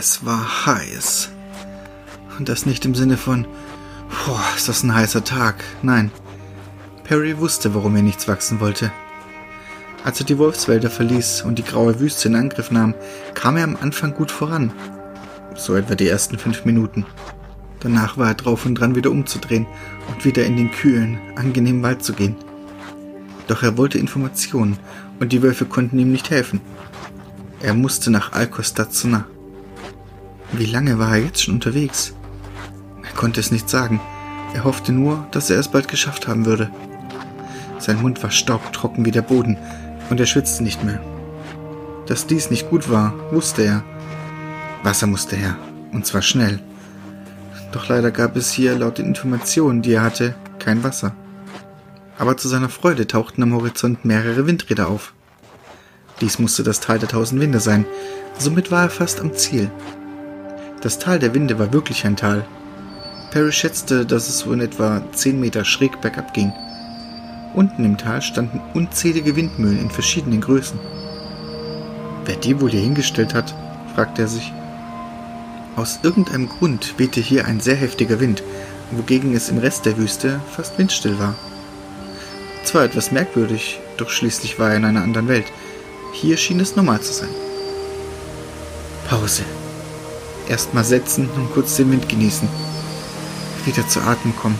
Es war heiß. Und das nicht im Sinne von, boah, ist das ein heißer Tag. Nein. Perry wusste, warum er nichts wachsen wollte. Als er die Wolfswälder verließ und die graue Wüste in Angriff nahm, kam er am Anfang gut voran. So etwa die ersten fünf Minuten. Danach war er drauf und dran, wieder umzudrehen und wieder in den kühlen, angenehmen Wald zu gehen. Doch er wollte Informationen und die Wölfe konnten ihm nicht helfen. Er musste nach Alcostazuna. Wie lange war er jetzt schon unterwegs? Er konnte es nicht sagen. Er hoffte nur, dass er es bald geschafft haben würde. Sein Mund war staubtrocken wie der Boden und er schwitzte nicht mehr. Dass dies nicht gut war, wusste er. Wasser musste her, und zwar schnell. Doch leider gab es hier laut den Informationen, die er hatte, kein Wasser. Aber zu seiner Freude tauchten am Horizont mehrere Windräder auf. Dies musste das Tal der tausend Winde sein, somit war er fast am Ziel. Das Tal der Winde war wirklich ein Tal. Perry schätzte, dass es so in etwa zehn Meter schräg bergab ging. Unten im Tal standen unzählige Windmühlen in verschiedenen Größen. Wer die wohl hier hingestellt hat, fragte er sich. Aus irgendeinem Grund wehte hier ein sehr heftiger Wind, wogegen es im Rest der Wüste fast windstill war. Zwar etwas merkwürdig, doch schließlich war er in einer anderen Welt. Hier schien es normal zu sein. Pause. Erstmal setzen und kurz den Wind genießen. Wieder zu Atem kommen.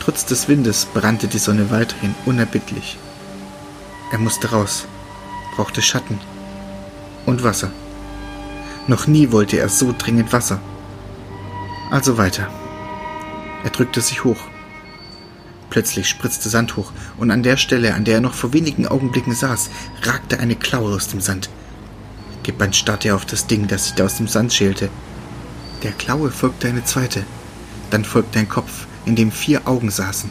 Trotz des Windes brannte die Sonne weiterhin unerbittlich. Er musste raus, brauchte Schatten und Wasser. Noch nie wollte er so dringend Wasser. Also weiter. Er drückte sich hoch. Plötzlich spritzte Sand hoch, und an der Stelle, an der er noch vor wenigen Augenblicken saß, ragte eine Klaue aus dem Sand. Gebannt starrte er auf das Ding, das sich da aus dem Sand schälte. Der Klaue folgte eine zweite. Dann folgte ein Kopf, in dem vier Augen saßen.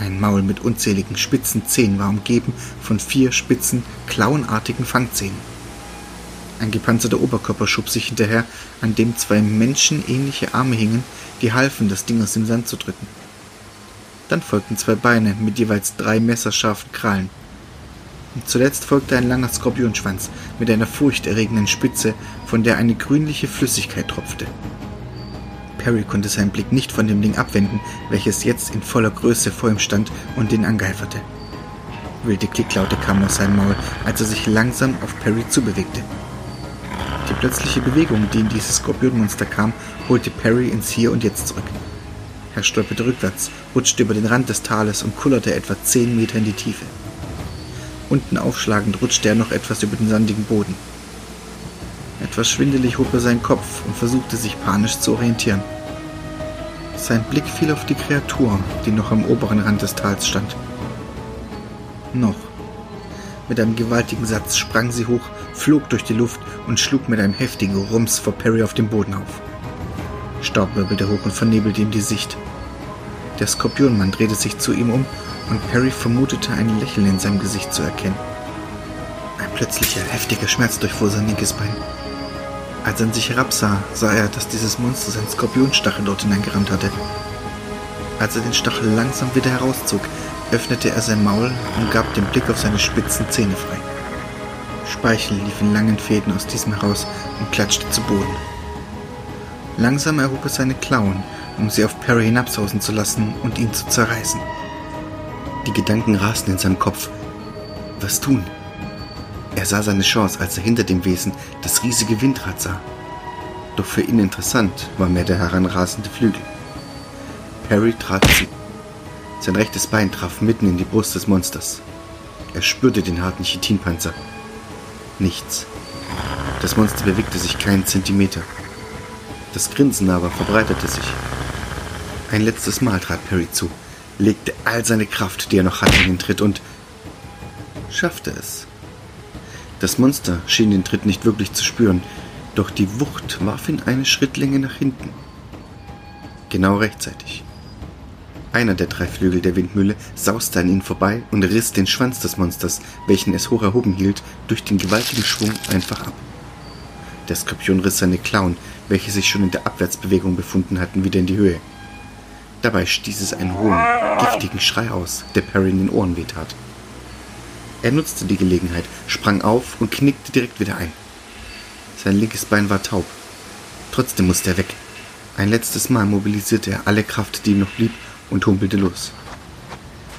Ein Maul mit unzähligen spitzen Zähnen war umgeben von vier spitzen, klauenartigen Fangzähnen. Ein gepanzerter Oberkörper schob sich hinterher, an dem zwei menschenähnliche Arme hingen, die halfen, das Ding aus dem Sand zu drücken. Dann folgten zwei Beine mit jeweils drei messerscharfen Krallen. Zuletzt folgte ein langer Skorpionschwanz mit einer furchterregenden Spitze, von der eine grünliche Flüssigkeit tropfte. Perry konnte seinen Blick nicht von dem Ding abwenden, welches jetzt in voller Größe vor ihm stand und ihn angeiferte. Wilde Klicklaute kamen aus seinem Maul, als er sich langsam auf Perry zubewegte. Die plötzliche Bewegung, die in dieses Skorpionmonster kam, holte Perry ins Hier und Jetzt zurück. Er stolperte rückwärts, rutschte über den Rand des Tales und kullerte etwa zehn Meter in die Tiefe. Unten aufschlagend rutschte er noch etwas über den sandigen Boden. Etwas schwindelig hob er seinen Kopf und versuchte sich panisch zu orientieren. Sein Blick fiel auf die Kreatur, die noch am oberen Rand des Tals stand. Noch. Mit einem gewaltigen Satz sprang sie hoch, flog durch die Luft und schlug mit einem heftigen Rums vor Perry auf den Boden auf. Staub wirbelte hoch und vernebelte ihm die Sicht. Der Skorpionmann drehte sich zu ihm um und Perry vermutete ein Lächeln in seinem Gesicht zu erkennen. Ein plötzlicher, heftiger Schmerz durchfuhr sein linkes Bein. Als er sich herabsah, sah er, dass dieses Monster seinen Skorpionstachel dort hineingerammt hatte. Als er den Stachel langsam wieder herauszog, öffnete er sein Maul und gab den Blick auf seine spitzen Zähne frei. Speichel lief in langen Fäden aus diesem heraus und klatschte zu Boden. Langsam erhob er seine Klauen, um sie auf Perry hinabsausen zu lassen und ihn zu zerreißen. Die Gedanken rasten in seinem Kopf. Was tun? Er sah seine Chance, als er hinter dem Wesen das riesige Windrad sah. Doch für ihn interessant war mehr der heranrasende Flügel. Perry trat zu. Sein rechtes Bein traf mitten in die Brust des Monsters. Er spürte den harten Chitinpanzer. Nichts. Das Monster bewegte sich keinen Zentimeter. Das Grinsen aber verbreitete sich. Ein letztes Mal trat Perry zu, legte all seine Kraft, die er noch hatte, in den Tritt und schaffte es. Das Monster schien den Tritt nicht wirklich zu spüren, doch die Wucht warf ihn eine Schrittlänge nach hinten. Genau rechtzeitig. Einer der drei Flügel der Windmühle sauste an ihnen vorbei und riss den Schwanz des Monsters, welchen es hoch erhoben hielt, durch den gewaltigen Schwung einfach ab. Der Skorpion riss seine Klauen, welche sich schon in der Abwärtsbewegung befunden hatten, wieder in die Höhe. Dabei stieß es einen hohen, giftigen Schrei aus, der Perry in den Ohren wehtat. Er nutzte die Gelegenheit, sprang auf und knickte direkt wieder ein. Sein linkes Bein war taub. Trotzdem musste er weg. Ein letztes Mal mobilisierte er alle Kraft, die ihm noch blieb, und humpelte los.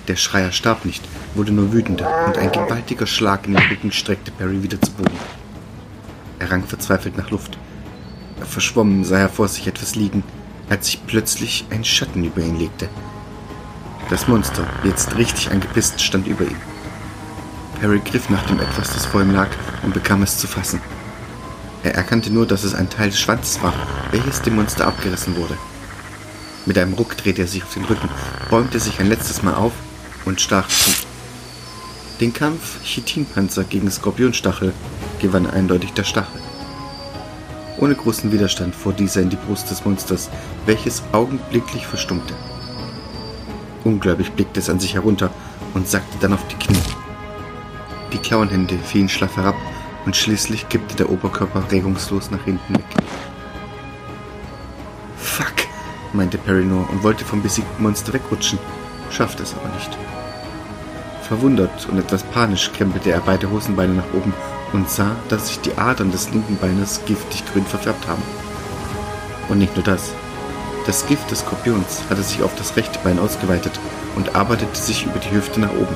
Der Schreier starb nicht, wurde nur wütender, und ein gewaltiger Schlag in den Rücken streckte Perry wieder zu Boden. Er rang verzweifelt nach Luft. Verschwommen sah er vor sich etwas liegen, als sich plötzlich ein Schatten über ihn legte. Das Monster, jetzt richtig angepisst, stand über ihm. Perry griff nach dem etwas, das vor ihm lag, und bekam es zu fassen. Er erkannte nur, dass es ein Teil des Schwanzes war, welches dem Monster abgerissen wurde. Mit einem Ruck drehte er sich auf den Rücken, bäumte sich ein letztes Mal auf und stach zu. Den Kampf Chitinpanzer gegen Skorpionstachel gewann eindeutig der Stachel. Ohne großen Widerstand fuhr dieser in die Brust des Monsters, welches augenblicklich verstummte. Ungläubig blickte es an sich herunter und sackte dann auf die Knie. Die Klauenhände fielen schlaff herab und schließlich kippte der Oberkörper regungslos nach hinten weg. Fuck, meinte Perry nur und wollte vom besiegten Monster wegrutschen, schaffte es aber nicht. Verwundert und etwas panisch krempelte er beide Hosenbeine nach oben und sah, dass sich die Adern des linken Beines giftig grün verfärbt haben. Und nicht nur das. Das Gift des Skorpions hatte sich auf das rechte Bein ausgeweitet und arbeitete sich über die Hüfte nach oben.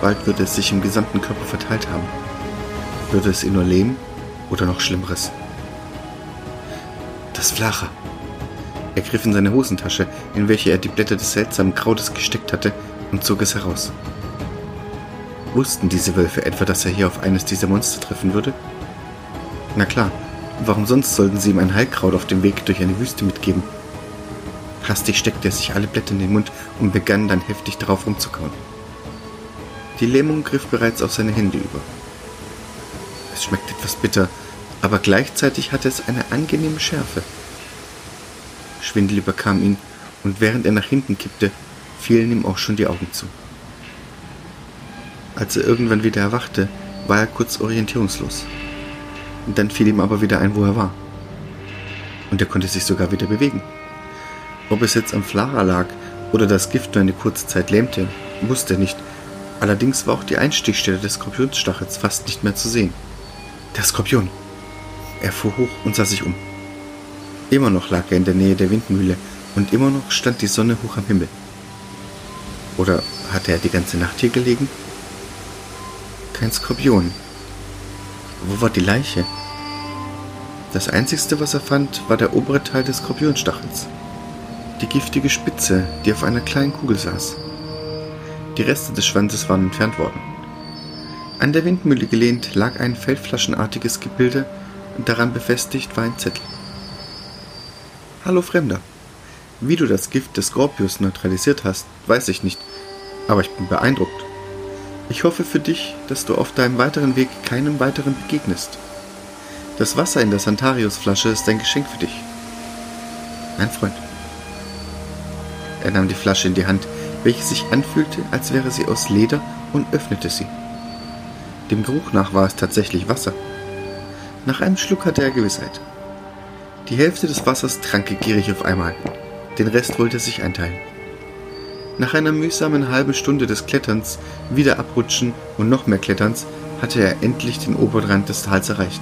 Bald würde es sich im gesamten Körper verteilt haben. Würde es ihn nur lähmen oder noch Schlimmeres? Das Flacher. Er griff in seine Hosentasche, in welche er die Blätter des seltsamen Krautes gesteckt hatte, und zog es heraus. Wussten diese Wölfe etwa, dass er hier auf eines dieser Monster treffen würde? Na klar, warum sonst sollten sie ihm ein Heilkraut auf dem Weg durch eine Wüste mitgeben? Hastig steckte er sich alle Blätter in den Mund und begann dann heftig darauf rumzukauen. Die Lähmung griff bereits auf seine Hände über. Es schmeckt etwas bitter, aber gleichzeitig hatte es eine angenehme Schärfe. Schwindel überkam ihn, und während er nach hinten kippte, fielen ihm auch schon die Augen zu. Als er irgendwann wieder erwachte, war er kurz orientierungslos. Dann fiel ihm aber wieder ein, wo er war. Und er konnte sich sogar wieder bewegen. Ob es jetzt am Flara lag oder das Gift nur eine kurze Zeit lähmte, wusste er nicht. Allerdings war auch die Einstichstelle des Skorpionsstachels fast nicht mehr zu sehen. Der Skorpion! Er fuhr hoch und sah sich um. Immer noch lag er in der Nähe der Windmühle und immer noch stand die Sonne hoch am Himmel. Oder hatte er die ganze Nacht hier gelegen? Kein Skorpion. Wo war die Leiche? Das einzigste, was er fand, war der obere Teil des Skorpionstachels. Die giftige Spitze, die auf einer kleinen Kugel saß. Die Reste des Schwanzes waren entfernt worden. An der Windmühle gelehnt lag ein feldflaschenartiges Gebilde und daran befestigt war ein Zettel. Hallo Fremder. Wie du das Gift des Skorpius neutralisiert hast, weiß ich nicht, aber ich bin beeindruckt. Ich hoffe für dich, dass du auf deinem weiteren Weg keinem weiteren begegnest. Das Wasser in der Santarius-Flasche ist ein Geschenk für dich. Mein Freund. Er nahm die Flasche in die Hand, welche sich anfühlte, als wäre sie aus Leder, und öffnete sie. Dem Geruch nach war es tatsächlich Wasser. Nach einem Schluck hatte er Gewissheit. Die Hälfte des Wassers trank er gierig auf einmal. Den Rest wollte er sich einteilen. Nach einer mühsamen halben Stunde des Kletterns, wieder abrutschen und noch mehr Kletterns, hatte er endlich den Oberrand des Tals erreicht.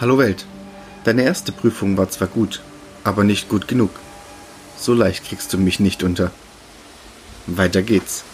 Hallo Welt. Deine erste Prüfung war zwar gut, aber nicht gut genug. So leicht kriegst du mich nicht unter. Weiter geht's.